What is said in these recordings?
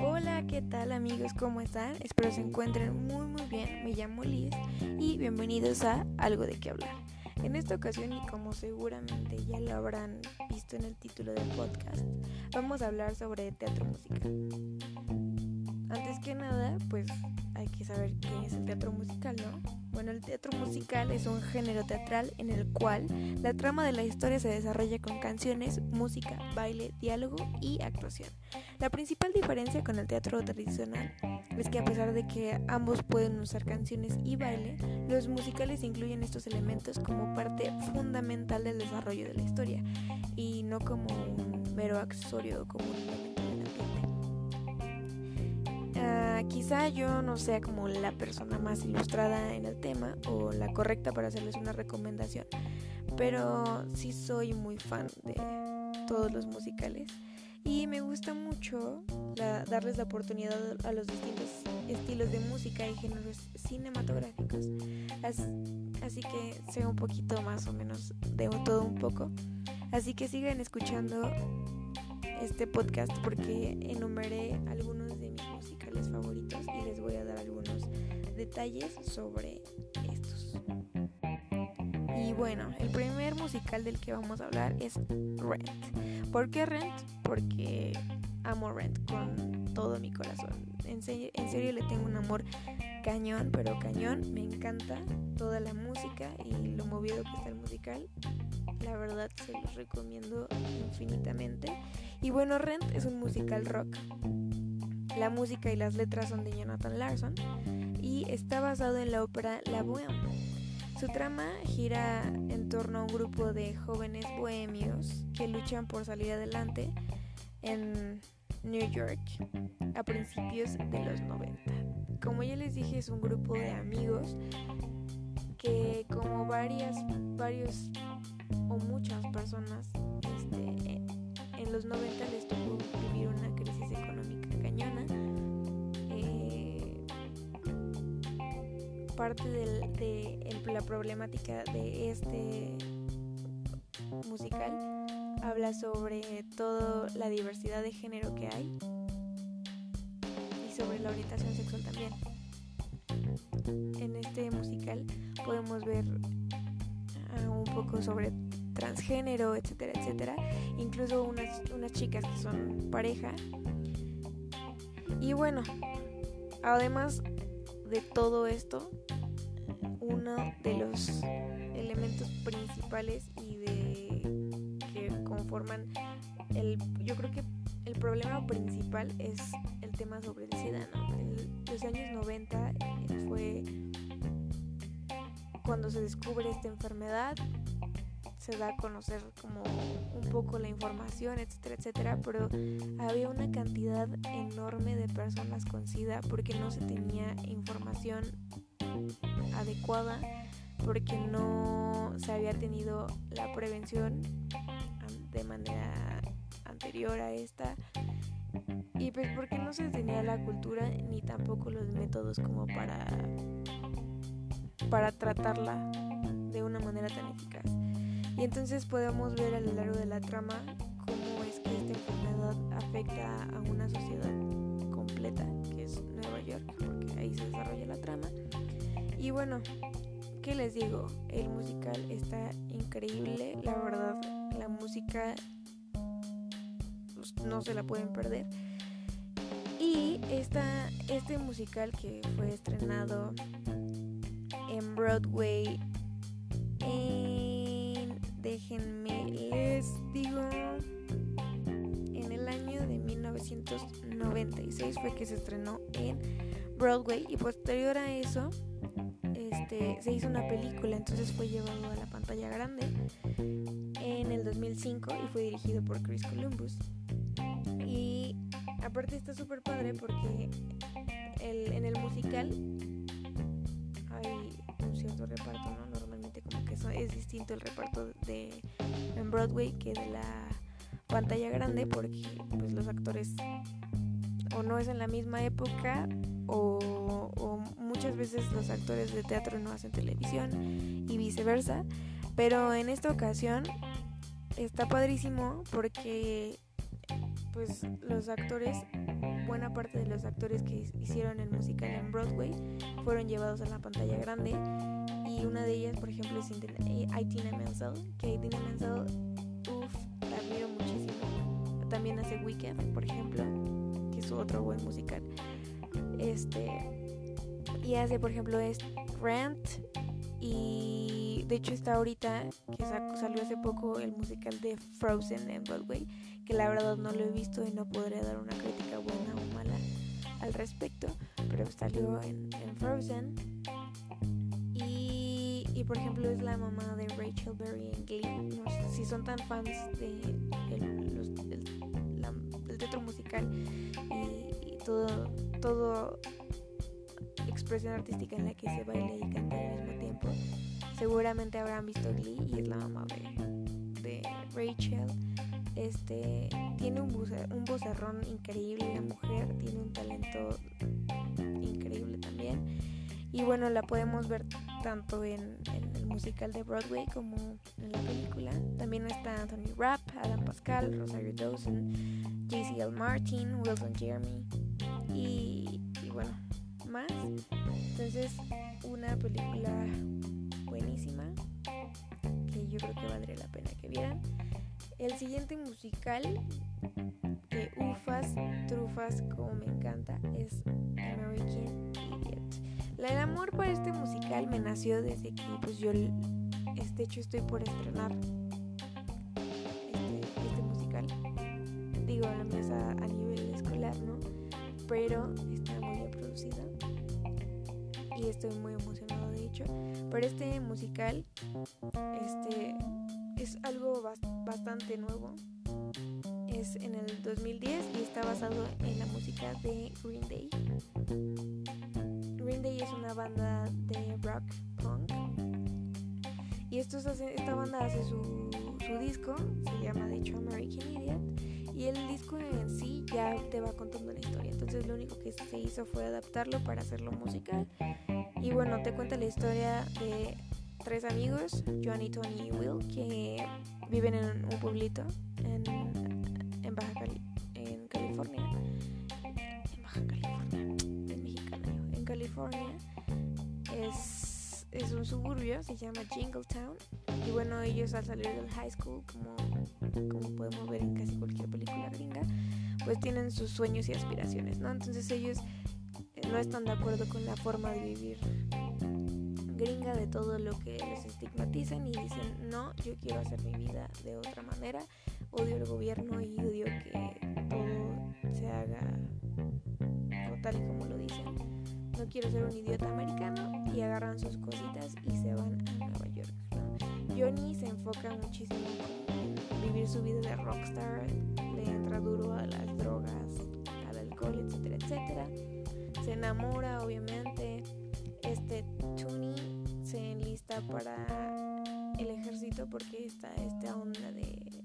Hola, ¿qué tal amigos? ¿Cómo están? Espero se encuentren muy muy bien. Me llamo Liz y bienvenidos a Algo de qué hablar. En esta ocasión, y como seguramente ya lo habrán visto en el título del podcast, vamos a hablar sobre teatro musical. Antes que nada, pues hay que saber qué es el teatro musical, ¿no? Bueno, el teatro musical es un género teatral en el cual la trama de la historia se desarrolla con canciones, música, baile, diálogo y actuación. La principal diferencia con el teatro tradicional es que a pesar de que ambos pueden usar canciones y baile, los musicales incluyen estos elementos como parte fundamental del desarrollo de la historia y no como un mero accesorio como un elemento del ambiente. Quizá yo no sea como la persona más ilustrada en el tema o la correcta para hacerles una recomendación, pero sí soy muy fan de todos los musicales y me gusta mucho darles la oportunidad a los distintos estilos de música y géneros cinematográficos. Así, que sé un poquito más o menos de todo un poco. Así que sigan escuchando este podcast porque enumeré algunos detalles sobre estos. Y bueno, el primer musical del que vamos a hablar es Rent. ¿Por qué Rent? Porque amo Rent con todo mi corazón. En serio, en serio le tengo un amor cañón, pero cañón. Me encanta toda la música y lo movido que está el musical. La verdad se los recomiendo infinitamente. Y bueno, Rent es un musical rock. La música y las letras son de Jonathan Larson está basado en la ópera La Bohème su trama gira en torno a un grupo de jóvenes bohemios que luchan por salir adelante en New York a principios de los 90. Como ya les dije, es un grupo de amigos que como varias, varios o muchas personas este, en los 90 les tocó vivir una parte de la problemática de este musical habla sobre toda la diversidad de género que hay y sobre la orientación sexual también. En este musical podemos ver uh, un poco sobre transgénero, etcétera, etcétera. Incluso unas, unas chicas que son pareja. Y bueno, además de todo esto, uno de los elementos principales y de que conforman el yo creo que el problema principal es el tema sobre el SIDA, En los años 90 fue cuando se descubre esta enfermedad, se da a conocer como un poco la información, etcétera, etcétera, pero había una cantidad enorme de personas con SIDA porque no se tenía información adecuada porque no se había tenido la prevención de manera anterior a esta. Y pues porque no se tenía la cultura ni tampoco los métodos como para para tratarla de una manera tan eficaz y entonces podemos ver a lo largo de la trama cómo es que esta enfermedad afecta a una sociedad completa que es Nueva York porque ahí se desarrolla la trama y bueno, ¿qué les digo? El musical está increíble, la verdad, la música pues, no se la pueden perder. Y esta, este musical que fue estrenado en Broadway en, déjenme les digo, en el año de 1996 fue que se estrenó en Broadway y posterior a eso este, se hizo una película, entonces fue llevado a la pantalla grande en el 2005 y fue dirigido por Chris Columbus. Y aparte está súper padre porque en el musical hay un cierto reparto, ¿no? Es distinto el reparto de en Broadway que de la pantalla grande porque pues los actores o no es en la misma época o, muchas veces los actores de teatro no hacen televisión y viceversa. Pero en esta ocasión está padrísimo porque pues los actores, buena parte de los actores que hicieron el musical en Broadway fueron llevados a la pantalla grande y una de ellas, por ejemplo, es Aitina Menzel, que Aitina Menzel, uff, la admiro muchísimo. También hace Weekend, por ejemplo, que es otro buen musical. Este y hace, por ejemplo, es Rant y de hecho está ahorita que salió hace poco el musical de Frozen en Broadway que la verdad no lo he visto y no podría dar una crítica buena o mala al respecto pero salió en, Frozen por ejemplo es la mamá de Rachel Berry en Glee si son tan fans de el, teatro musical y, y todo todo expresión artística en la que se baila y canta al mismo tiempo. Seguramente habrán visto Glee y es la mamá de, Rachel. Este tiene un, un vocerrón increíble, la mujer tiene un talento increíble también. Y bueno, la podemos ver tanto en, el musical de Broadway como en la película. También está Anthony Rapp, Adam Pascal, Rosario Dawson, J.C.L. Martin, Wilson Jeremy y bueno, más. Entonces, una película buenísima que yo creo que valdría la pena que vieran. El siguiente musical que ufas, trufas, como me encanta, es American Idiot. El amor por este musical me nació desde que pues yo, este hecho, estoy por estrenar este, este musical. Digo, la mesa a nivel escolar, ¿no? Pero está muy bien producida y estoy muy emocionado de hecho. Pero este musical este, es algo bastante nuevo. Es en el 2010 y está basado en la música de Green Day. Green Day es una banda de rock punk. Y estos esta banda hace su, su disco, se llama de hecho American Idiot. Y el disco en sí ya te va contando la historia. Entonces lo único que se hizo fue adaptarlo para hacerlo musical. Y bueno, te cuenta la historia de tres amigos, Johnny, Tony y Will, que viven en un pueblito en, en Baja Cali en California. En Baja California, en mexicano, en California. Es, es un suburbio, se llama Jingletown. Y bueno, ellos al salir del high school, como, como podemos ver en casi cualquier película gringa, pues tienen sus sueños y aspiraciones, ¿no? Entonces ellos no están de acuerdo con la forma de vivir gringa, de todo lo que los estigmatizan y dicen, no, yo quiero hacer mi vida de otra manera, odio el gobierno y odio que todo se haga tal y como lo dicen. No quiero ser un idiota americano y agarran sus cositas y se van a Nueva York. Johnny se enfoca muchísimo en vivir su vida de rockstar, le entra duro a las drogas, al alcohol, etcétera, etcétera se enamora obviamente este Tuni se enlista para el ejército porque está esta onda de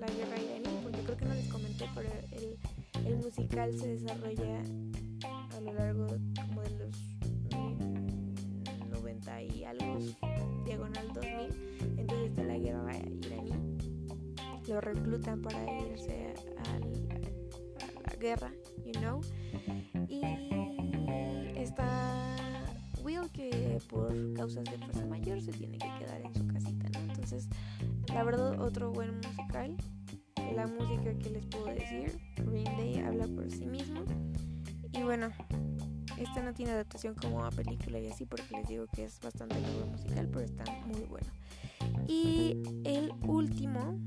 la guerra iraní porque creo que no les comenté pero el, musical se desarrolla a lo largo como de los 90 y algo diagonal 2000 entonces está la guerra iraní lo reclutan para irse a la guerra you know. Y está Will que por causas de fuerza mayor se tiene que quedar en su casita, ¿no? Entonces, la verdad, otro buen musical. La música que les puedo decir, Green Day habla por sí mismo. Y bueno, esta no tiene adaptación como a película y así porque les digo que es bastante nuevo musical, pero está muy bueno. Y el último,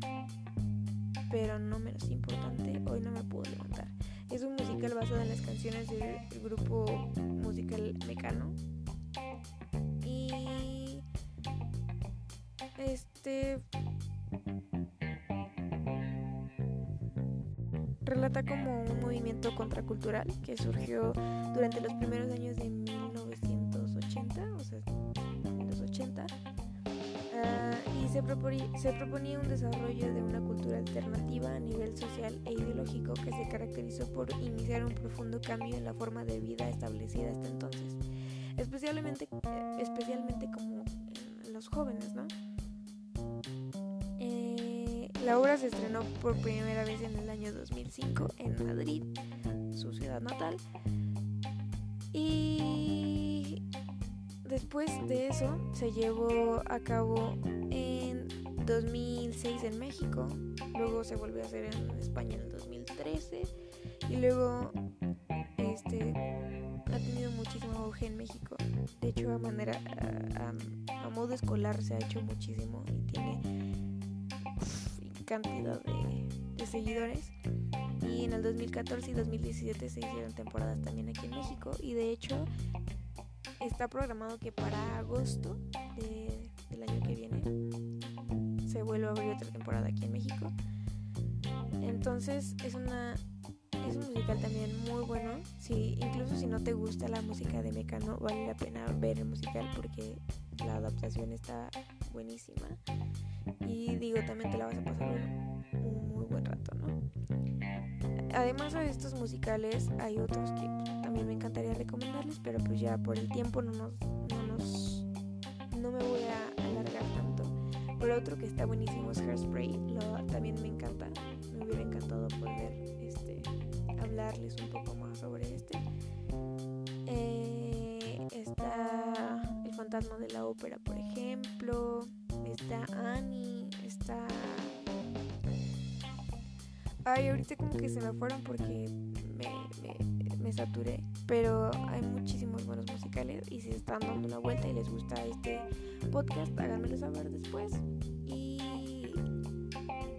pero no menos importante, hoy no me puedo levantar. Es un musical basado en las canciones del grupo musical Mecano. Y este relata como un movimiento contracultural que surgió durante los primeros años de 1980, o sea, los 80 y se, proponía un desarrollo de una cultura alternativa a nivel social e ideológico que se caracterizó por iniciar un profundo cambio en la forma de vida establecida hasta entonces, especialmente, especialmente como los jóvenes, ¿no? La obra se estrenó por primera vez en el año 2005 en Madrid, su ciudad natal. Y después de eso se llevó a cabo en 2006 en México, luego se volvió a hacer en España en el 2013 y luego este ha tenido muchísimo auge en México. De hecho, a manera a, modo escolar se ha hecho muchísimo y tiene cantidad de, de seguidores. Y en el 2014 y 2017 se hicieron temporadas también aquí en México y de hecho está programado que para agosto de, del año que viene se vuelva a abrir otra temporada aquí en México. Entonces es una es un musical también muy bueno. Si, incluso si no te gusta la música de Mecano, vale la pena ver el musical porque la adaptación está buenísima. Y digo, también te la vas a pasar un, muy buen rato, ¿no? Además de estos musicales, hay otros que también me encantaría recomendarles, pero pues ya por el tiempo no nos, no nos no me voy a alargar tanto. Pero otro que está buenísimo es Hairspray, lo, también me encanta. Me hubiera encantado poder este, hablarles un poco más sobre este. Eh, está El fantasma de la ópera, por ejemplo. Está Annie, está... Ay, ahorita como que se me fueron porque me, me, saturé. Pero hay muchísimos buenos musicales y si están dando una vuelta y les gusta este podcast, háganmelo saber después. Y,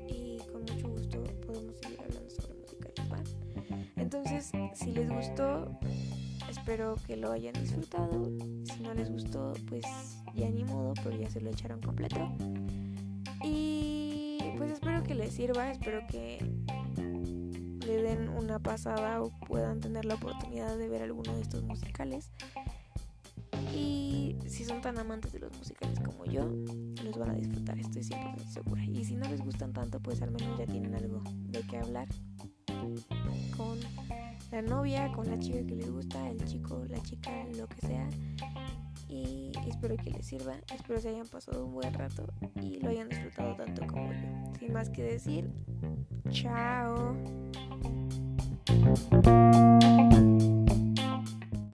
y con mucho gusto podemos seguir hablando sobre musicales, ¿va? Entonces, si les gustó, espero que lo hayan disfrutado. Si no les gustó, pues ya ni modo, pero ya se lo echaron completo. Y pues espero que les sirva, espero que le den una pasada o puedan tener la oportunidad de ver alguno de estos musicales. Y si son tan amantes de los musicales como yo, los van a disfrutar, estoy 100% segura. Y si no les gustan tanto, pues al menos ya tienen algo de qué hablar con la novia, con la chica que les gusta, el chico, la chica, lo que sea. Y espero que les sirva, espero se hayan pasado un buen rato y lo hayan disfrutado tanto como yo. Sin más que decir, chao.